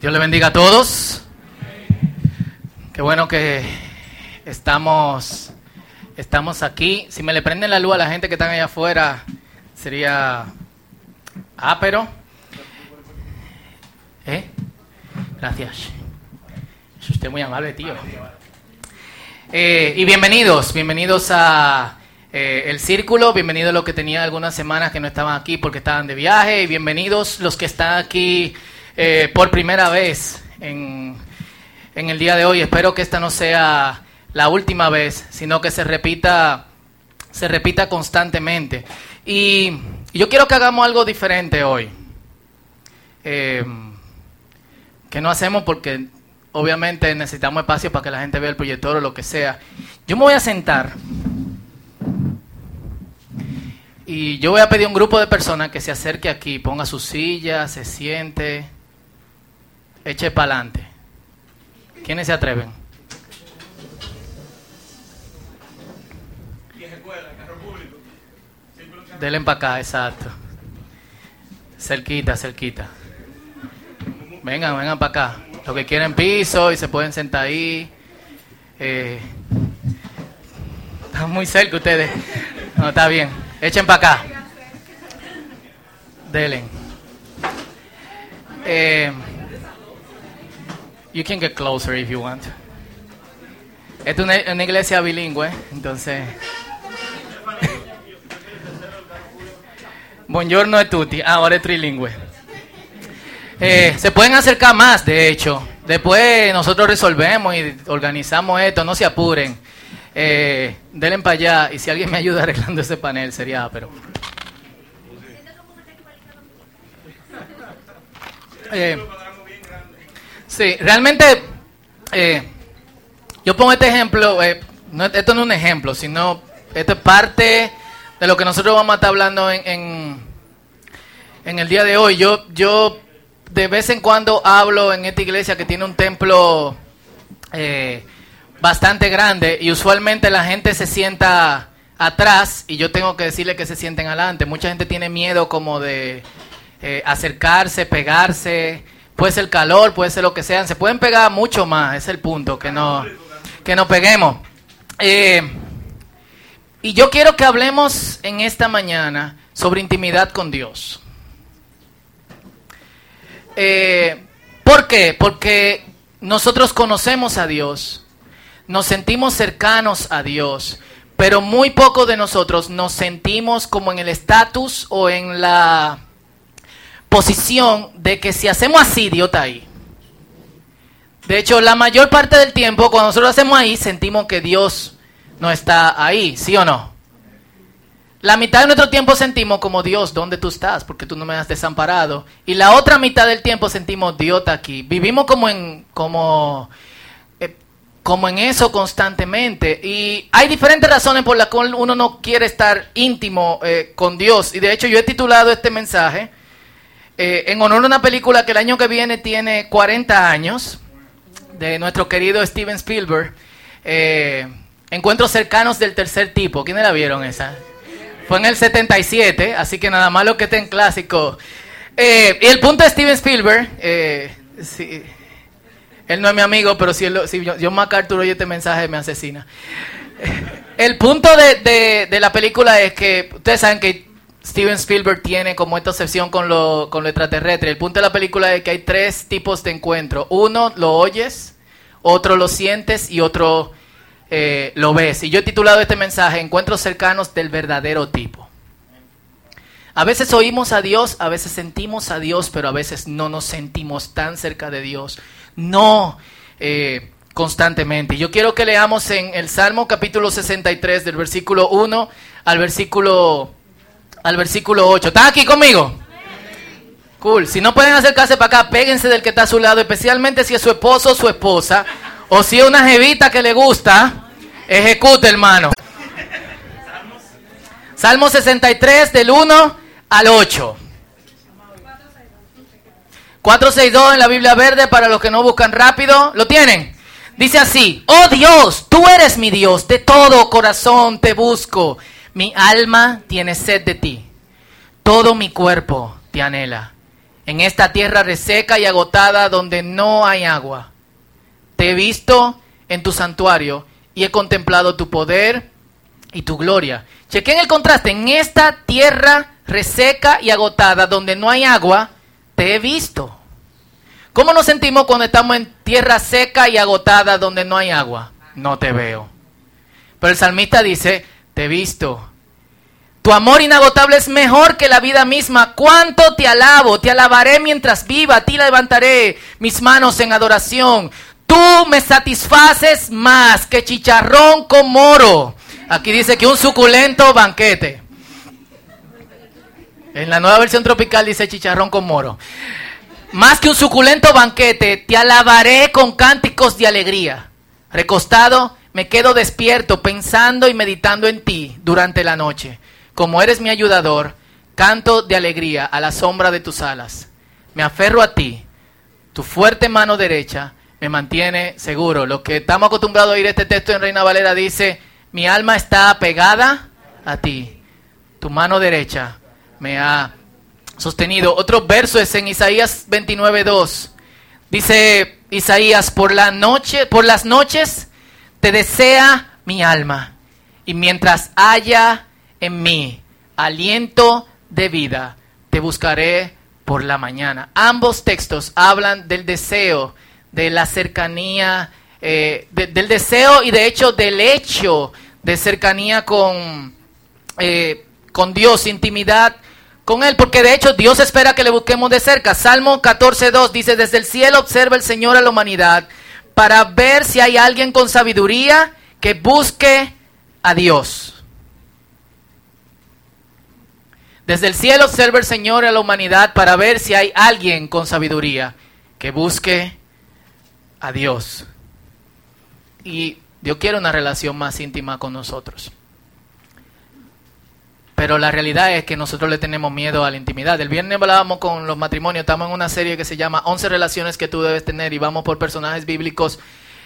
Dios le bendiga a todos. Qué bueno que estamos, estamos aquí. Si me le prenden la luz a la gente que están allá afuera, sería ápero. ¿Eh? Gracias. Es usted muy amable, tío. Eh, y bienvenidos, bienvenidos a eh, El Círculo, bienvenidos los que tenían algunas semanas que no estaban aquí porque estaban de viaje, y bienvenidos los que están aquí eh, por primera vez en, en el día de hoy. Espero que esta no sea la última vez, sino que se repita, se repita constantemente. Y yo quiero que hagamos algo diferente hoy. Eh, que no hacemos porque obviamente necesitamos espacio para que la gente vea el proyector o lo que sea. Yo me voy a sentar y yo voy a pedir a un grupo de personas que se acerque aquí, ponga su silla, se siente, eche para adelante. ¿Quiénes se atreven? Denle para acá, exacto. Cerquita, cerquita. Vengan, vengan para acá. Los que quieren piso y se pueden sentar ahí. Eh, están muy cerca ustedes. No, está bien. Echen para acá. Delen. Eh, you can get closer if you want. Es una, una iglesia bilingüe, entonces. Buongiorno es tutti. Ah, ahora es trilingüe. Eh, se pueden acercar más, de hecho. Después nosotros resolvemos y organizamos esto, no se apuren. Eh, denle para allá y si alguien me ayuda arreglando ese panel sería, pero... Eh, sí, realmente eh, yo pongo este ejemplo, eh, no, esto no es un ejemplo, sino esto es parte de lo que nosotros vamos a estar hablando en, en, en el día de hoy. Yo, yo de vez en cuando hablo en esta iglesia que tiene un templo eh, bastante grande y usualmente la gente se sienta atrás y yo tengo que decirle que se sienten adelante. Mucha gente tiene miedo como de acercarse, pegarse, puede ser calor, puede ser lo que sea, se pueden pegar mucho más, es el punto, que no, que nos peguemos. Eh, y yo quiero que hablemos en esta mañana sobre intimidad con Dios. Eh, ¿Por qué? Porque nosotros conocemos a Dios, nos sentimos cercanos a Dios, pero muy poco de nosotros nos sentimos como en el estatus o en la posición de que si hacemos así, Dios está ahí. De hecho, la mayor parte del tiempo, cuando nosotros hacemos ahí, sentimos que Dios no está ahí, ¿sí o no? La mitad de nuestro tiempo sentimos como Dios, ¿dónde tú estás? Porque tú no me has desamparado. Y la otra mitad del tiempo sentimos Dios está aquí. Vivimos como en, como, eh, como en eso constantemente. Y hay diferentes razones por las cuales uno no quiere estar íntimo eh, con Dios. Y de hecho yo he titulado este mensaje eh, en honor a una película que el año que viene tiene 40 años, de nuestro querido Steven Spielberg. Encuentros cercanos del tercer tipo. ¿Quiénes la vieron esa? Fue en el 77, así que nada más lo que esté en clásico. Eh, y el punto de Steven Spielberg, eh, sí, él no es mi amigo, pero si, él, si John MacArthur oye este mensaje me asesina. El punto de, de, de, la película es que ustedes saben que Steven Spielberg tiene como esta obsesión con lo, con lo extraterrestre. El punto de la película es que hay tres tipos de encuentro. Uno lo oyes, otro lo sientes y otro eh, lo ves. Y yo he titulado este mensaje Encuentros cercanos del verdadero tipo. A veces oímos a Dios, a veces sentimos a Dios, pero a veces no nos sentimos tan cerca de Dios. No eh, constantemente. Yo quiero que leamos en el Salmo capítulo 63 del versículo 1 al versículo, al versículo 8. ¿Están aquí conmigo? Cool. Si no pueden acercarse para acá, péguense del que está a su lado, especialmente si es su esposo o su esposa. O si es una jevita que le gusta, ejecute, hermano. Salmo 63 del 1 al 8. 462 en la Biblia verde para los que no buscan rápido. ¿Lo tienen? Dice así, oh Dios, tú eres mi Dios, de todo corazón te busco. Mi alma tiene sed de ti. Todo mi cuerpo te anhela en esta tierra reseca y agotada donde no hay agua. Te he visto en tu santuario y he contemplado tu poder y tu gloria. Chequen el contraste. En esta tierra reseca y agotada donde no hay agua, te he visto. ¿Cómo nos sentimos cuando estamos en tierra seca y agotada donde no hay agua? No te veo. Pero el salmista dice, te he visto. Tu amor inagotable es mejor que la vida misma. ¿Cuánto te alabo? Te alabaré mientras viva. A ti levantaré mis manos en adoración. Tú me satisfaces más que chicharrón con moro. Aquí dice que un suculento banquete. En la nueva versión tropical dice chicharrón con moro. Más que un suculento banquete, te alabaré con cánticos de alegría. Recostado, me quedo despierto pensando y meditando en ti durante la noche. Como eres mi ayudador, canto de alegría a la sombra de tus alas. Me aferro a ti. Tu fuerte mano derecha me mantiene seguro. Lo que estamos acostumbrados a oír este texto en Reina Valera dice, mi alma está pegada a ti. Tu mano derecha me ha sostenido. Otro verso es en Isaías 29:2. Dice Isaías, por la noche, por las noches te desea mi alma, y mientras haya en mí aliento de vida, te buscaré por la mañana. Ambos textos hablan del deseo, de la cercanía, eh, del deseo y de hecho del hecho de cercanía con, eh, con Dios, intimidad con Él, porque de hecho Dios espera que le busquemos de cerca. Salmo 14.2 dice, desde el cielo observa el Señor a la humanidad para ver si hay alguien con sabiduría que busque a Dios. Desde el cielo observa el Señor a la humanidad para ver si hay alguien con sabiduría que busque a Dios. Y Dios quiere una relación más íntima con nosotros. Pero la realidad es que nosotros le tenemos miedo a la intimidad. El viernes hablábamos con los matrimonios, estamos en una serie que se llama 11 relaciones que tú debes tener y vamos por personajes bíblicos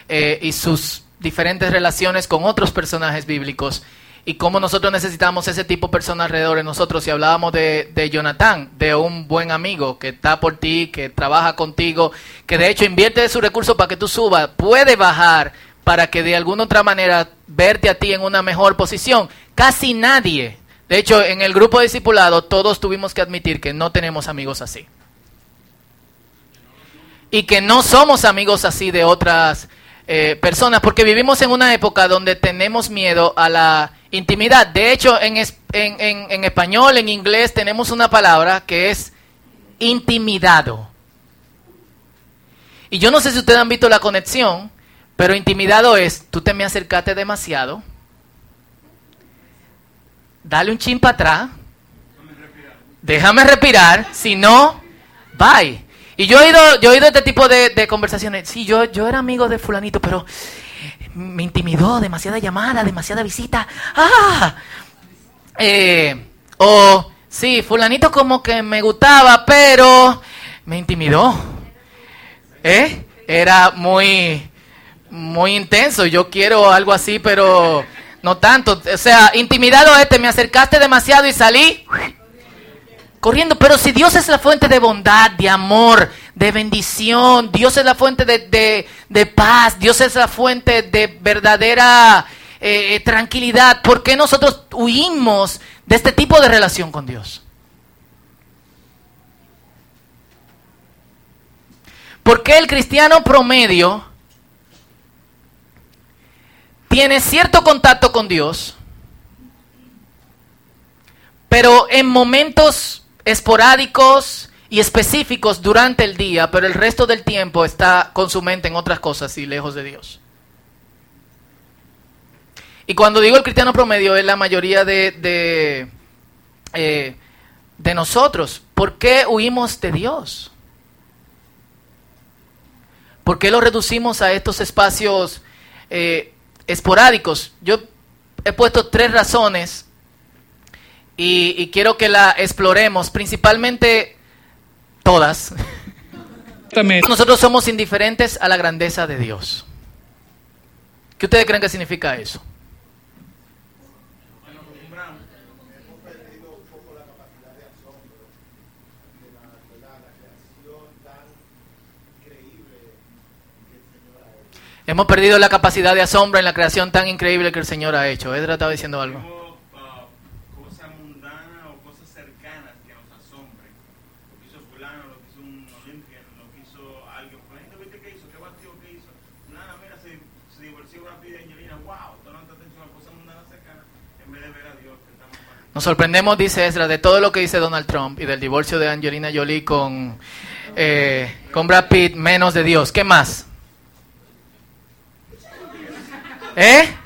eh, y sus diferentes relaciones con otros personajes bíblicos y cómo nosotros necesitamos ese tipo de personas alrededor de nosotros. Y hablábamos de, de Jonathan, de un buen amigo que está por ti, que trabaja contigo, que de hecho invierte de su recurso para que tú subas, puede bajar para que de alguna otra manera verte a ti en una mejor posición. Casi nadie de hecho, en el grupo de discipulado todos tuvimos que admitir que no tenemos amigos así. Y que no somos amigos así de otras eh, personas, porque vivimos en una época donde tenemos miedo a la intimidad. De hecho, en, en español, en inglés, tenemos una palabra que es intimidado. Y yo no sé si ustedes han visto la conexión, pero intimidado es, tú te me acercaste demasiado, dale un chin para atrás, déjame respirar, si no, bye. Y yo he oído, yo he oído este tipo de, conversaciones. Sí, yo, yo era amigo de fulanito, pero me intimidó, demasiada llamada, demasiada visita. ¡Ah! Eh, o, sí, fulanito como que me gustaba, pero me intimidó. ¿Eh? Era muy, muy intenso. Yo quiero algo así, pero no tanto, o sea, intimidado este, me acercaste demasiado y salí corriendo. Pero si Dios es la fuente de bondad, de amor, de bendición, Dios es la fuente de, paz, Dios es la fuente de verdadera eh, tranquilidad, ¿por qué nosotros huimos de este tipo de relación con Dios? ¿Por qué el cristiano promedio tiene cierto contacto con Dios, pero en momentos esporádicos y específicos durante el día, pero el resto del tiempo está con su mente en otras cosas y lejos de Dios. Y cuando digo el cristiano promedio es la mayoría de, de, eh, nosotros. ¿Por qué huimos de Dios? ¿Por qué lo reducimos a estos espacios eh, esporádicos. Yo he puesto tres razones y, quiero que la exploremos, principalmente todas. Nosotros somos indiferentes a la grandeza de Dios. ¿Qué ustedes creen que significa eso? Hemos perdido la capacidad de asombro en la creación tan increíble que el Señor ha hecho. Edra estaba diciendo algo. Tenemos cosas mundanas o cosas cercanas que nos asombren. Lo que hizo fulano, lo que hizo un Olympian, lo que hizo alguien. Por ejemplo, ¿viste qué hizo? ¿Qué batió qué hizo? Nada, mira, se, se divorció rápido y Angelina. ¡Wow! Tú no te atención a cosas mundanas cercanas en vez de ver a Dios que estamos para. Nos sorprendemos, dice Ezra, de todo lo que dice Donald Trump y del divorcio de Angelina Jolie con, eh, con Brad Pitt, menos de Dios. ¿Qué más? ¿Eh?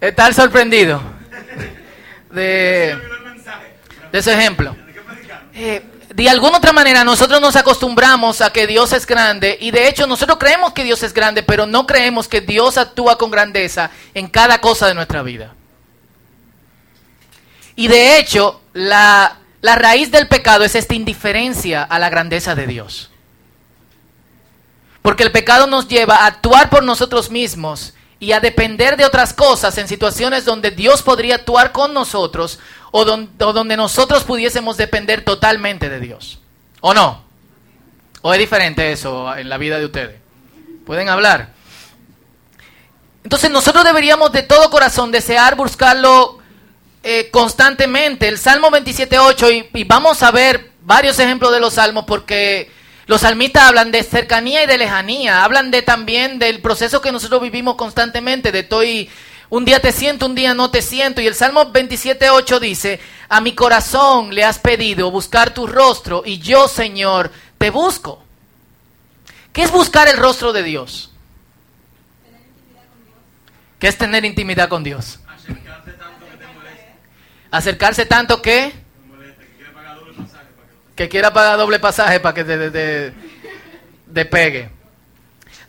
¿Estás sorprendido de, ese ejemplo? Eh, de alguna otra manera nosotros nos acostumbramos a que Dios es grande y de hecho nosotros creemos que Dios es grande, pero no creemos que Dios actúa con grandeza en cada cosa de nuestra vida. Y de hecho la, la raíz del pecado es esta indiferencia a la grandeza de Dios. Porque el pecado nos lleva a actuar por nosotros mismos y a depender de otras cosas en situaciones donde Dios podría actuar con nosotros o, don- o donde nosotros pudiésemos depender totalmente de Dios. ¿O no? ¿O es diferente eso en la vida de ustedes? ¿Pueden hablar? Entonces nosotros deberíamos de todo corazón desear buscarlo eh, constantemente. El Salmo 27.8 y, y vamos a ver varios ejemplos de los salmos porque los salmistas hablan de cercanía y de lejanía, hablan de también del proceso que nosotros vivimos constantemente, de estoy un día te siento, un día no te siento. Y el Salmo 27.8 dice, a mi corazón le has pedido buscar tu rostro y yo, Señor, te busco. ¿Qué es buscar el rostro de Dios? ¿Qué es tener intimidad con Dios? Acercarte tanto que te. Acercarse tanto que Te moleste, que quiere pagar doble pasaje para que quiera pagar doble pasaje para que te, te- te- pegue.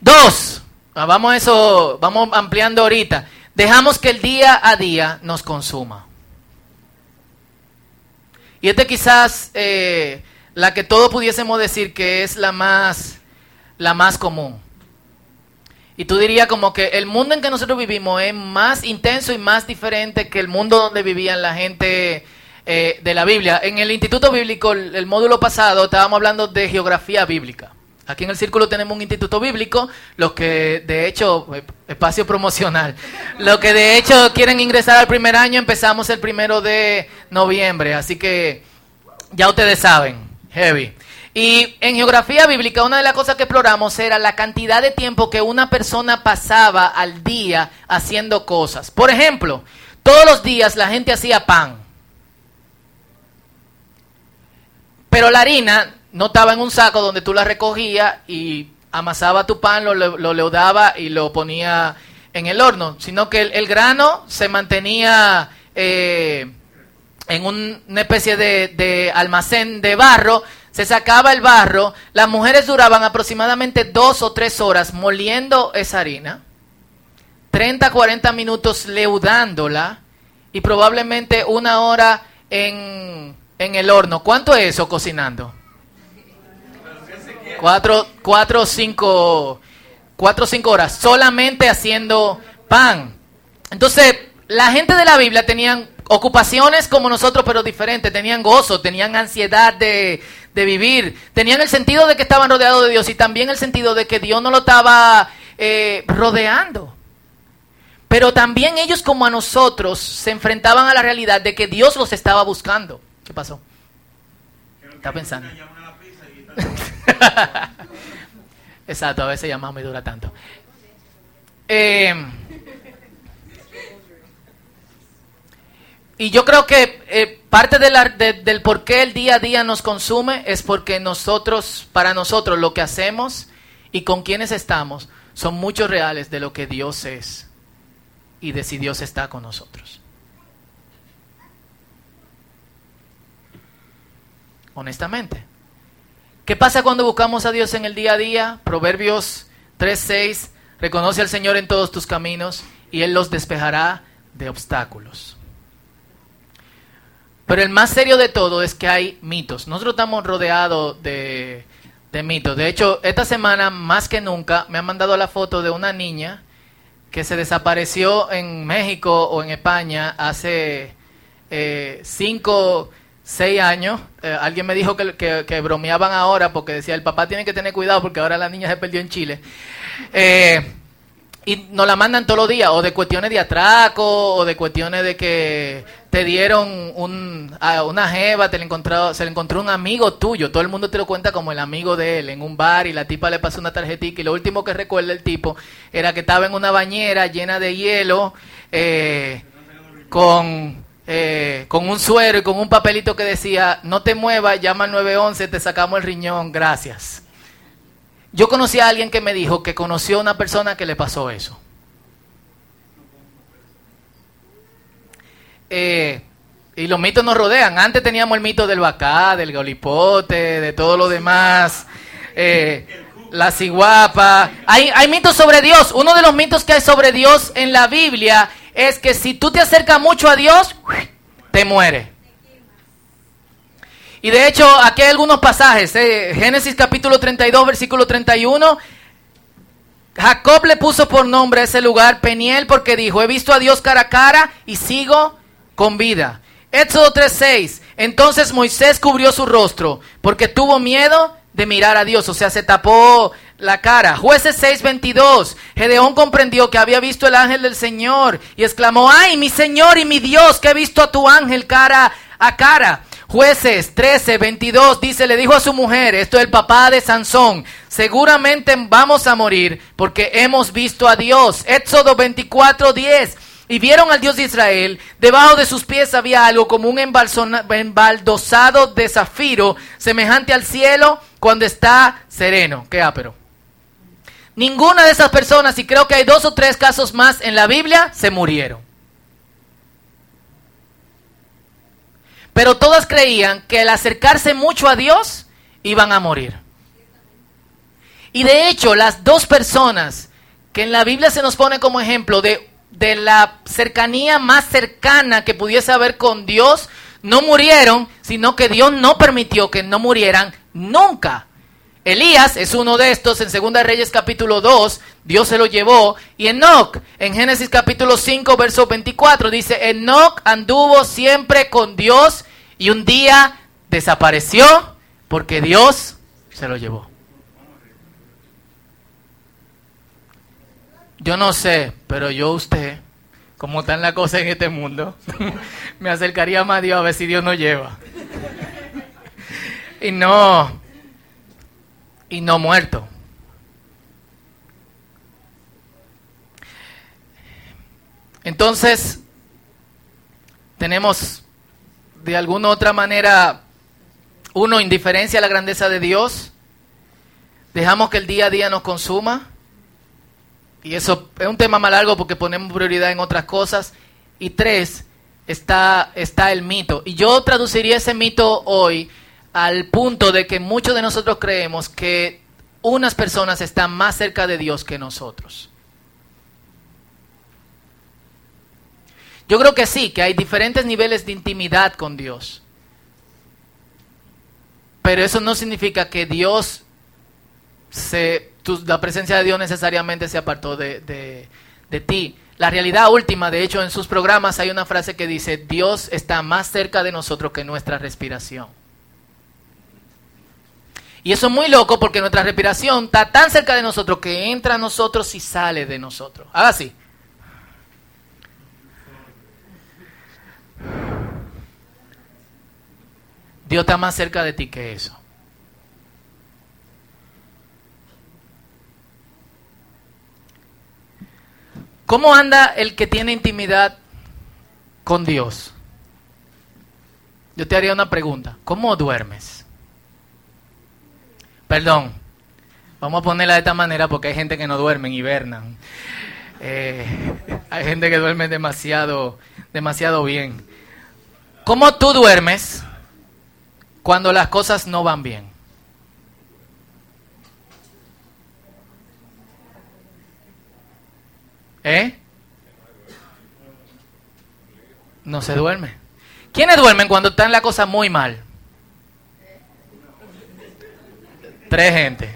Dos, ah, vamos a eso, vamos ampliando ahorita. Dejamos que el día a día nos consuma. Y este quizás eh, la que todos pudiésemos decir que es la más, la más común. Y tú dirías como que el mundo en que nosotros vivimos es más intenso y más diferente que el mundo donde vivían la gente eh, de la Biblia. En el Instituto Bíblico, el, el módulo pasado, estábamos hablando de geografía bíblica. Aquí en el círculo tenemos un instituto bíblico, los que de hecho, eh, espacio promocional, los que de hecho quieren ingresar al primer año, empezamos el primero de noviembre, así que ya ustedes saben, heavy. Y en geografía bíblica, una de las cosas que exploramos era la cantidad de tiempo que una persona pasaba al día haciendo cosas. Por ejemplo, todos los días la gente hacía pan. Pero la harina no estaba en un saco donde tú la recogías y amasaba tu pan, lo, lo, leudaba y lo ponía en el horno, sino que el, grano se mantenía eh, en un- una especie de, de almacén de barro, se sacaba el barro, las mujeres duraban aproximadamente dos o tres horas moliendo esa harina, 30, 40 minutos leudándola y probablemente una hora en, en el horno. ¿Cuánto es eso cocinando? Cuatro, cuatro, cinco, cuatro, cinco horas solamente haciendo pan. Entonces, la gente de la Biblia tenían ocupaciones como nosotros, pero diferentes. Tenían gozo, tenían ansiedad de, de vivir, tenían el sentido de que estaban rodeados de Dios y también el sentido de que Dios no lo estaba eh, rodeando. Pero también ellos como a nosotros se enfrentaban a la realidad de que Dios los estaba buscando. ¿Qué pasó? Está pensando. Exacto, a veces llamamos y dura tanto. Eh, y yo creo que eh, parte de la- de- del por qué el día a día nos consume es porque nosotros, para nosotros, lo que hacemos y con quienes estamos son muchos reales de lo que Dios es y de si Dios está con nosotros. Honestamente. ¿Qué pasa cuando buscamos a Dios en el día a día? Proverbios 3:6, reconoce al Señor en todos tus caminos y Él los despejará de obstáculos. Pero el más serio de todo es que hay mitos. Nosotros estamos rodeados de, de mitos. De hecho, esta semana, más que nunca, me han mandado la foto de una niña que se desapareció en México o en España hace eh, cinco, seis años. Eh, alguien me dijo que, que- bromeaban ahora porque decía, el papá tiene que tener cuidado porque ahora la niña se perdió en Chile. Eh, y nos la mandan todos los días, o de cuestiones de atraco, o de cuestiones de que te dieron un, a una jeva, te le encontró, se le encontró un amigo tuyo, todo el mundo te lo cuenta como el amigo de él, en un bar, y la tipa le pasó una tarjetita, y lo último que recuerda el tipo era que estaba en una bañera llena de hielo, eh, con, eh, con un suero y con un papelito que decía, no te muevas, llama al 911, te sacamos el riñón, gracias. Yo conocí a alguien que me dijo que conoció a una persona que le pasó eso. Eh, y los mitos nos rodean. Antes teníamos el mito del bacá, del golipote, de todo lo demás. eh, la ciguapa. Hay, hay mitos sobre Dios. Uno de los mitos que hay sobre Dios en la Biblia es que si tú te acercas mucho a Dios, te muere. Y de hecho, aquí hay algunos pasajes. eh, Génesis capítulo 32, versículo 31. Jacob le puso por nombre a ese lugar Peniel porque dijo, he visto a Dios cara a cara y sigo con vida. Éxodo 3:6. Entonces Moisés cubrió su rostro porque tuvo miedo de mirar a Dios, o sea, se tapó la cara. Jueces 6:22. Gedeón comprendió que había visto el ángel del Señor y exclamó, ay, mi Señor y mi Dios, que he visto a tu ángel cara a cara. Jueces 13, 22 dice, le dijo a su mujer, esto es el papá de Sansón, seguramente vamos a morir porque hemos visto a Dios. Éxodo 24, 10. Y vieron al Dios de Israel, debajo de sus pies había algo como un embaldosado de zafiro, semejante al cielo cuando está sereno. Qué ápero. Ninguna de esas personas, y creo que hay dos o tres casos más en la Biblia, se murieron. Pero todas creían que al acercarse mucho a Dios iban a morir. Y de hecho, las dos personas que en la Biblia se nos pone como ejemplo de, de la cercanía más cercana que pudiese haber con Dios, no murieron, sino que Dios no permitió que no murieran nunca. Elías es uno de estos, en 2 Reyes capítulo 2, Dios se lo llevó. Y Enoch, en Génesis capítulo 5, verso 24, dice, Enoch anduvo siempre con Dios y un día desapareció porque Dios se lo llevó. Yo no sé, pero yo usted, como están las cosas en este mundo, me acercaría más a Dios a ver si Dios nos lleva. y no, y no muerto. Entonces, tenemos de alguna u otra manera, uno, indiferencia a la grandeza de Dios, dejamos que el día a día nos consuma, y eso es un tema más largo porque ponemos prioridad en otras cosas, y tres, está, está el mito. Y yo traduciría ese mito hoy al punto de que muchos de nosotros creemos que unas personas están más cerca de Dios que nosotros. Yo creo que sí, que hay diferentes niveles de intimidad con Dios. Pero eso no significa que Dios se, tu- la presencia de Dios necesariamente se apartó de, de- de ti. La realidad última, de hecho, en sus programas hay una frase que dice, Dios está más cerca de nosotros que nuestra respiración. Y eso es muy loco porque nuestra respiración está tan cerca de nosotros que entra a nosotros y sale de nosotros. Haga así. Dios está más cerca de ti que eso. ¿Cómo anda el que tiene intimidad con Dios? Yo te haría una pregunta. ¿Cómo duermes? Perdón. Vamos a ponerla de esta manera porque hay gente que no duerme hibernan. Eh, hay gente que duerme demasiado, demasiado bien. ¿Cómo tú duermes cuando las cosas no van bien? ¿Eh? No se duerme. ¿Quiénes duermen cuando están la cosa muy mal? Tres gente.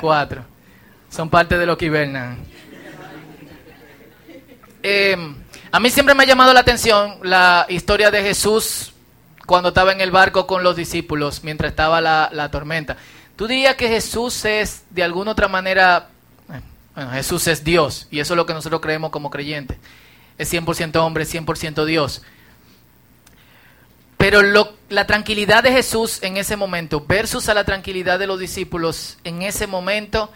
Cuatro. Son parte de lo que hibernan. Eh, a mí siempre me ha llamado la atención la historia de Jesús cuando estaba en el barco con los discípulos mientras estaba la, la tormenta. ¿Tú dirías que Jesús es de alguna otra manera, bueno, Jesús es Dios y eso es lo que nosotros creemos como creyentes. Es 100% hombre, 100% Dios. Pero la tranquilidad de Jesús en ese momento versus a la tranquilidad de los discípulos en ese momento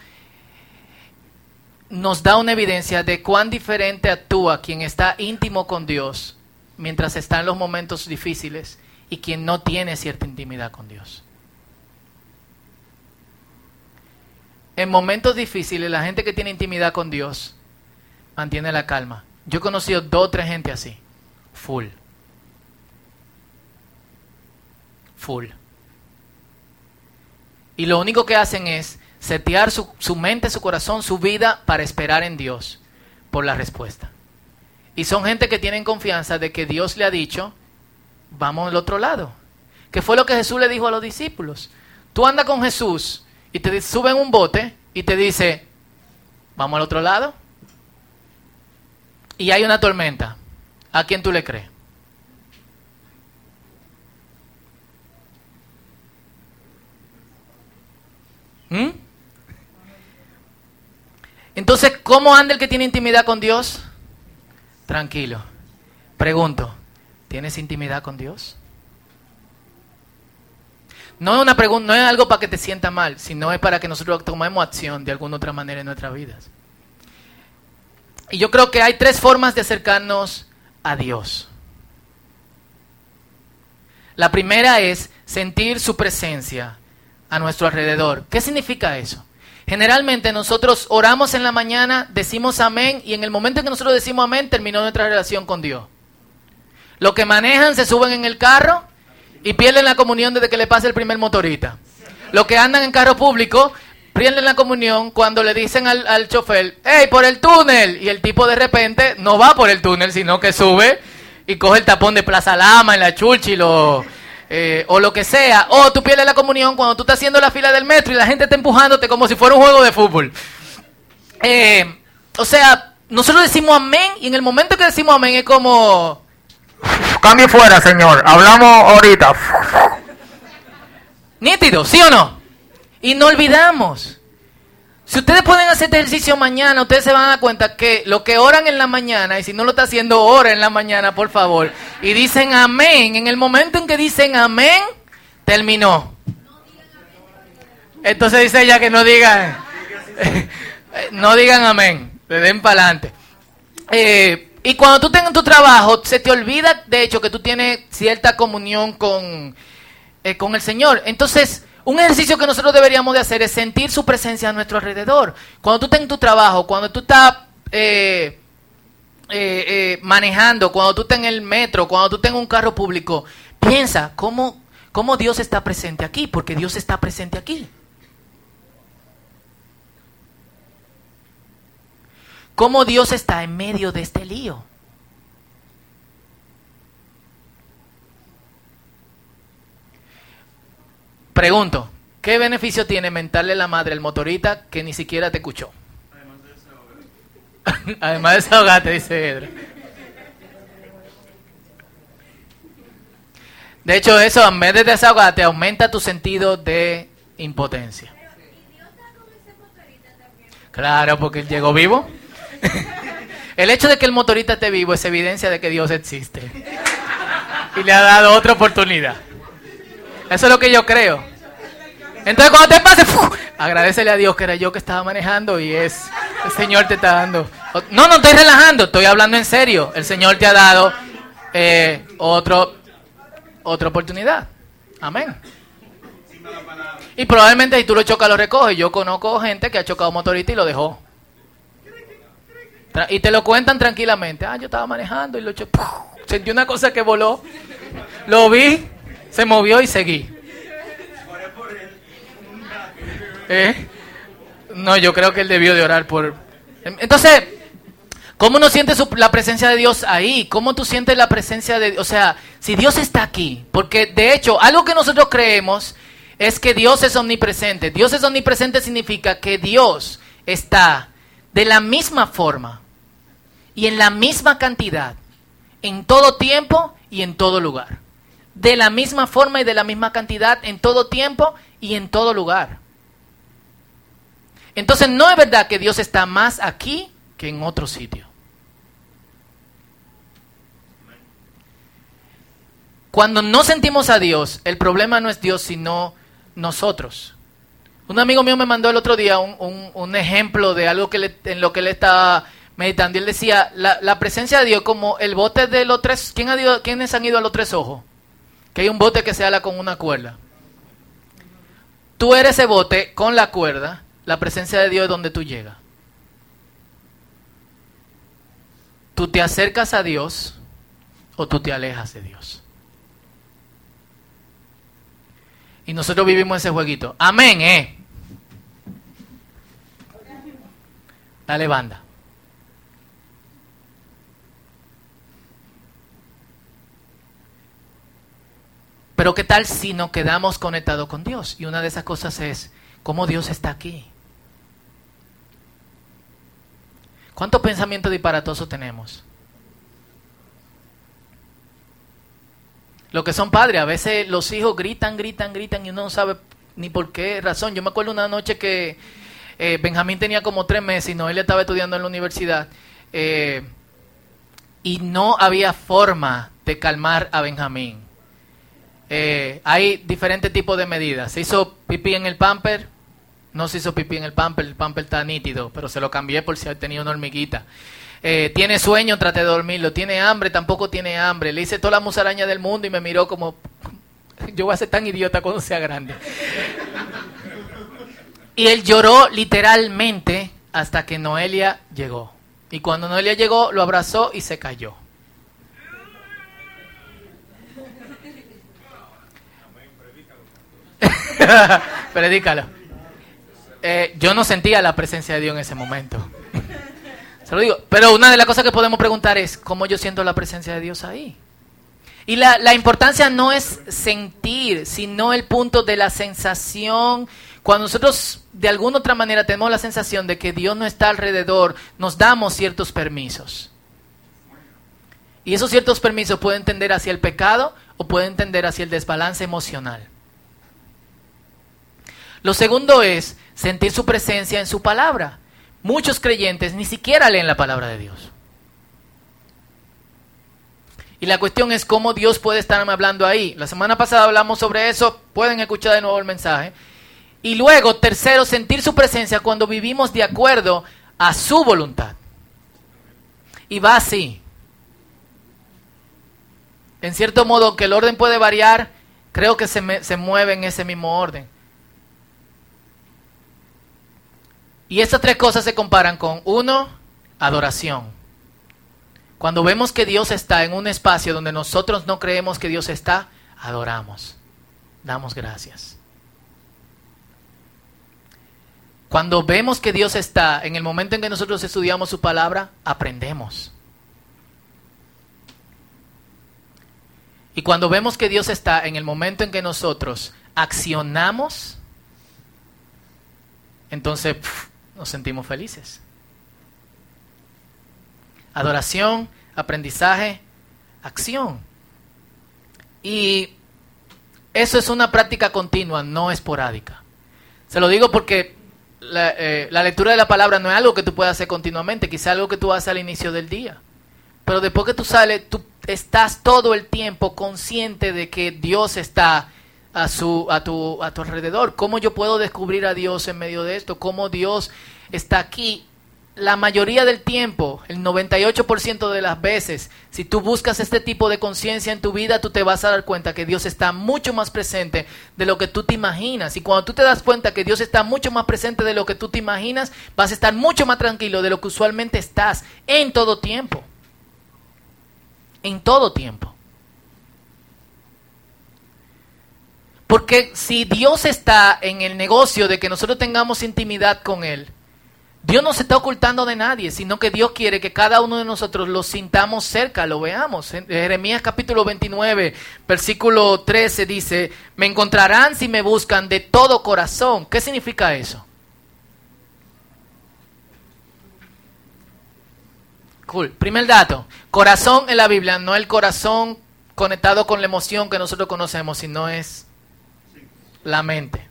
nos da una evidencia de cuán diferente actúa quien está íntimo con Dios mientras está en los momentos difíciles y quien no tiene cierta intimidad con Dios. En momentos difíciles, la gente que tiene intimidad con Dios mantiene la calma. Yo he conocido dos o tres gente así, full. full. Y lo único que hacen es setear su, su, mente, su corazón, su vida para esperar en Dios por la respuesta. Y son gente que tienen confianza de que Dios le ha dicho, vamos al otro lado. Que fue lo que Jesús le dijo a los discípulos. Tú andas con Jesús y te sube en un bote y te dice, vamos al otro lado. Y hay una tormenta. ¿A quién tú le crees? ¿Mm? Entonces, ¿cómo anda el que tiene intimidad con Dios? Tranquilo. Pregunto, ¿tienes intimidad con Dios? No es una pregunta, no es algo para que te sienta mal, sino es para que nosotros tomemos acción de alguna otra manera en nuestras vidas. Y yo creo que hay tres formas de acercarnos a Dios. La primera es sentir su presencia a nuestro alrededor. ¿Qué significa eso? Generalmente nosotros oramos en la mañana, decimos amén y en el momento en que nosotros decimos amén terminó nuestra relación con Dios. Los que manejan se suben en el carro y pierden la comunión desde que le pasa el primer motorista. Los que andan en carro público pierden la comunión cuando le dicen al, al chofer, hey, por el túnel. Y el tipo de repente no va por el túnel, sino que sube y coge el tapón de Plaza Lama en la Chulchi lo eh, o lo que sea, o tú pierdes la comunión cuando tú estás haciendo la fila del metro y la gente está empujándote como si fuera un juego de fútbol. Eh, o sea, nosotros decimos amén y en el momento que decimos amén es como... Cambie fuera, señor. Hablamos ahorita. Nítido, ¿sí o no? Y no olvidamos. Si ustedes pueden hacer este ejercicio mañana, ustedes se van a dar cuenta que lo que oran en la mañana, y si no lo está haciendo, ora en la mañana, por favor, y dicen amén, en el momento en que dicen amén, terminó. Entonces dice ella que no digan, no digan amén, le den para adelante. Eh, y cuando tú tengas tu trabajo, se te olvida, de hecho, que tú tienes cierta comunión con, eh, con el Señor. Entonces, un ejercicio que nosotros deberíamos de hacer es sentir su presencia a nuestro alrededor. Cuando tú estás en tu trabajo, cuando tú estás eh, eh, eh, manejando, cuando tú estás en el metro, cuando tú estás en un carro público, piensa cómo, cómo Dios está presente aquí, porque Dios está presente aquí. Cómo Dios está en medio de este lío. Pregunto, ¿qué beneficio tiene mentarle la madre al motorista que ni siquiera te escuchó? Además de desahogarte, dice Edra. De hecho, eso en vez de desahogarte aumenta tu sentido de impotencia. Claro, porque él llegó vivo. El hecho de que el motorista esté vivo es evidencia de que Dios existe. Y le ha dado otra oportunidad. Eso es lo que yo creo. Entonces cuando te pase, agradecele a Dios que era yo que estaba manejando y es el Señor te está dando. No, no estoy relajando, estoy hablando en serio. El Señor te ha dado eh, otra oportunidad. Amén. Y probablemente si tú lo chocas lo recoges. Yo conozco gente que ha chocado motorista y lo dejó. Y te lo cuentan tranquilamente. Ah, yo estaba manejando y lo choqué. Sentí una cosa que voló. Lo vi, se movió y seguí. ¿Eh? No, yo creo que él debió de orar por... Entonces, ¿cómo no sientes la presencia de Dios ahí? ¿Cómo tú sientes la presencia de... O sea, si Dios está aquí, porque de hecho, algo que nosotros creemos es que Dios es omnipresente. Dios es omnipresente significa que Dios está de la misma forma y en la misma cantidad, en todo tiempo y en todo lugar. de la misma forma y de la misma cantidad en todo tiempo y en todo lugar. Entonces no es verdad que Dios está más aquí que en otro sitio. Cuando no sentimos a Dios, el problema no es Dios, sino nosotros. Un amigo mío me mandó el otro día un, ejemplo de algo que en lo que él estaba meditando. Y él decía, la, presencia de Dios como el bote de los tres... ¿quién ha ido, ¿Quiénes han ido a los tres ojos? Que hay un bote que se ala con una cuerda. Tú eres ese bote con la cuerda. La presencia de Dios es donde tú llegas. Tú te acercas a Dios o tú te alejas de Dios. Y nosotros vivimos ese jueguito. Amén, eh. Dale banda. Pero qué tal si nos quedamos conectados con Dios? Y una de esas cosas es cómo Dios está aquí. ¿Cuántos pensamientos disparatosos tenemos? Lo que son padres, a veces los hijos gritan, gritan, gritan y uno no sabe ni por qué razón. Yo me acuerdo una noche que eh, Benjamín tenía como tres meses y Noelia estaba estudiando en la universidad eh, y no había forma de calmar a Benjamín. Eh, hay diferentes tipos de medidas. Se hizo pipí en el pamper, no se hizo pipí en el pamper, el pamper está nítido, pero se lo cambié por si tenía una hormiguita. Eh, tiene sueño, trate de dormirlo. Tiene hambre, tampoco tiene hambre. Le hice toda la musaraña del mundo y me miró como, yo voy a ser tan idiota cuando sea grande. Y él lloró literalmente hasta que Noelia llegó. Y cuando Noelia llegó, lo abrazó y se cayó. Predícalo. Eh, yo no sentía la presencia de Dios en ese momento. Se lo digo. Pero una de las cosas que podemos preguntar es cómo yo siento la presencia de Dios ahí. Y la, la importancia no es sentir, sino el punto de la sensación. Cuando nosotros de alguna otra manera tenemos la sensación de que Dios no está alrededor, nos damos ciertos permisos. Y esos ciertos permisos pueden tender hacia el pecado o pueden tender hacia el desbalance emocional. Lo segundo es sentir su presencia en su palabra. Muchos creyentes ni siquiera leen la palabra de Dios. Y la cuestión es cómo Dios puede estarme hablando ahí. La semana pasada hablamos sobre eso, pueden escuchar de nuevo el mensaje. Y luego, tercero, sentir su presencia cuando vivimos de acuerdo a su voluntad. Y va así. En cierto modo, que el orden puede variar, creo que se, se mueve en ese mismo orden. Y estas tres cosas se comparan con, uno, adoración. Cuando vemos que Dios está en un espacio donde nosotros no creemos que Dios está, adoramos, damos gracias. Cuando vemos que Dios está en el momento en que nosotros estudiamos su palabra, aprendemos. Y cuando vemos que Dios está en el momento en que nosotros accionamos, entonces nos sentimos felices. Adoración, aprendizaje, acción. Y eso es una práctica continua, no esporádica. Se lo digo porque la, eh, la, lectura de la palabra no es algo que tú puedas hacer continuamente, quizá algo que tú haces al inicio del día. Pero después que tú sales, tú estás todo el tiempo consciente de que Dios está a, su, a, tu, a tu alrededor. ¿Cómo yo puedo descubrir a Dios en medio de esto? ¿Cómo Dios está aquí? La mayoría del tiempo, el 98% de las veces, si tú buscas este tipo de conciencia en tu vida, tú te vas a dar cuenta que Dios está mucho más presente de lo que tú te imaginas. Y cuando tú te das cuenta que Dios está mucho más presente de lo que tú te imaginas, vas a estar mucho más tranquilo de lo que usualmente estás en todo tiempo. En todo tiempo. Porque si Dios está en el negocio de que nosotros tengamos intimidad con Él, Dios no se está ocultando de nadie, sino que Dios quiere que cada uno de nosotros lo sintamos cerca, lo veamos. En Jeremías capítulo 29, versículo 13 dice, me encontrarán si me buscan de todo corazón. ¿Qué significa eso? Cool. Primer dato, corazón en la Biblia, no el corazón conectado con la emoción que nosotros conocemos, sino es la mente.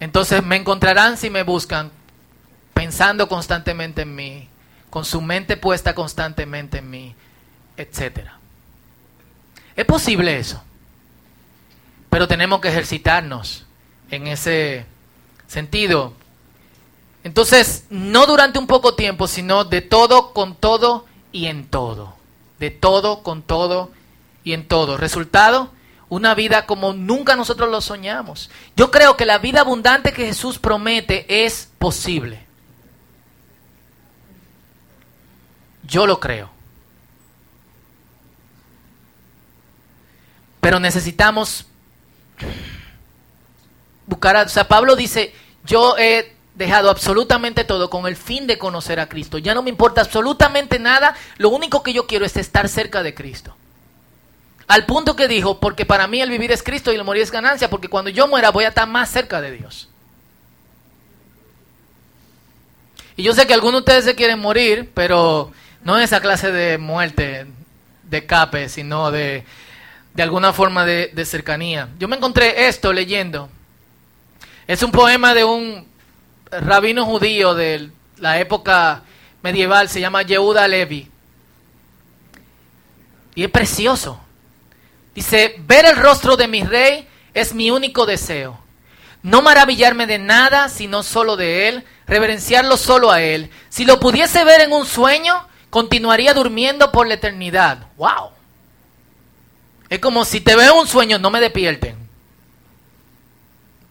Entonces me encontrarán si me buscan pensando constantemente en mí, con su mente puesta constantemente en mí, etcétera. Es posible eso, pero tenemos que ejercitarnos en ese sentido. Entonces, no durante un poco tiempo, sino de todo, con todo y en todo. De todo, con todo y en todo. Resultado, una vida como nunca nosotros lo soñamos. Yo creo que la vida abundante que Jesús promete es posible. Yo lo creo. Pero necesitamos buscar, a, o sea, Pablo dice, yo he dejado absolutamente todo con el fin de conocer a Cristo. Ya no me importa absolutamente nada, lo único que yo quiero es estar cerca de Cristo. Al punto que dijo, porque para mí el vivir es Cristo y el morir es ganancia, porque cuando yo muera voy a estar más cerca de Dios. Y yo sé que algunos de ustedes se quieren morir, pero no esa clase de muerte, de cape, sino de, de alguna forma de, de cercanía. Yo me encontré esto leyendo. Es un poema de un rabino judío de la época medieval, se llama Yehuda Levi. Y es precioso. Dice, ver el rostro de mi rey es mi único deseo. No maravillarme de nada, sino solo de él, reverenciarlo solo a él. Si lo pudiese ver en un sueño, continuaría durmiendo por la eternidad. ¡Wow! Es como si te veo un sueño, no me despierten.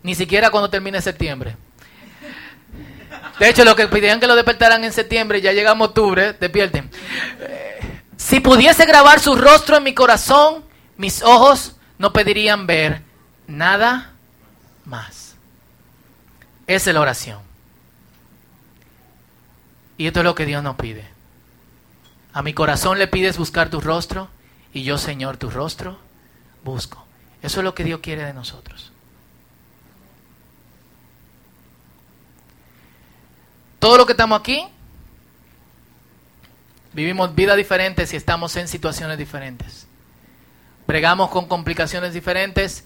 Ni siquiera cuando termine septiembre. De hecho, lo que pidieron que lo despertaran en septiembre, ya llegamos a octubre, despierten. Eh, si pudiese grabar su rostro en mi corazón, mis ojos no pedirían ver nada más. Esa es la oración. Y esto es lo que Dios nos pide. A mi corazón le pides buscar tu rostro y yo, Señor, tu rostro busco. Eso es lo que Dios quiere de nosotros. Todo lo que estamos aquí, vivimos vidas diferentes y estamos en situaciones diferentes bregamos con complicaciones diferentes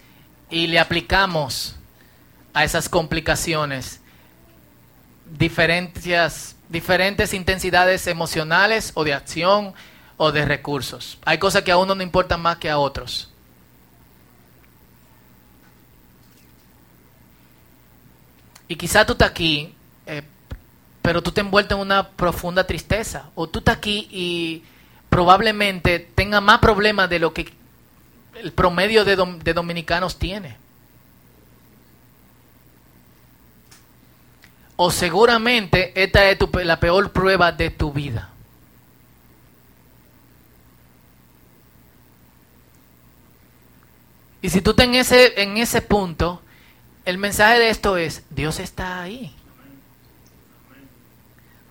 y le aplicamos a esas complicaciones diferentes, diferentes intensidades emocionales o de acción o de recursos. Hay cosas que a uno no importan más que a otros. Y quizá tú estás aquí, eh, pero tú te envuelto en una profunda tristeza. O tú estás aquí y probablemente tenga más problemas de lo que el promedio de, de dominicanos tiene. O seguramente esta es la peor prueba de tu vida. Y si tú estás en ese, en ese punto, el mensaje de esto es, Dios está ahí.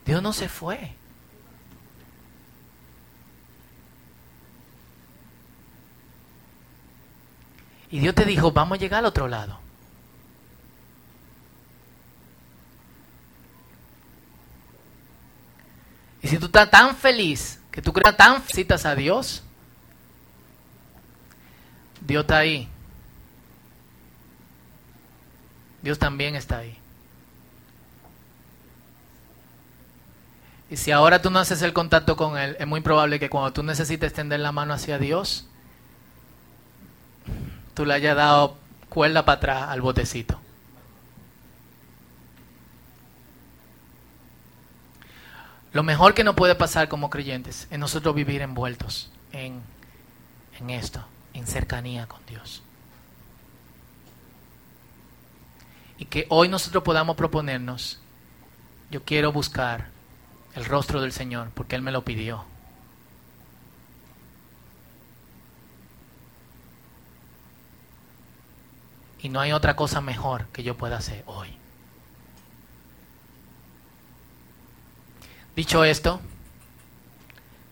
Dios no se fue. Y Dios te dijo, vamos a llegar al otro lado. Y si tú estás tan feliz, que tú creas tan citas a Dios, Dios está ahí. Dios también está ahí. Y si ahora tú no haces el contacto con Él, es muy probable que cuando tú necesites extender la mano hacia Dios, tú le hayas dado cuerda para atrás al botecito. Lo mejor que nos puede pasar como creyentes es nosotros vivir envueltos en, en esto, en cercanía con Dios. Y que hoy nosotros podamos proponernos, yo quiero buscar el rostro del Señor porque Él me lo pidió. Y no hay otra cosa mejor que yo pueda hacer hoy. Dicho esto,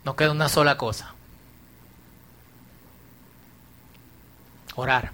nos queda una sola cosa. Orar.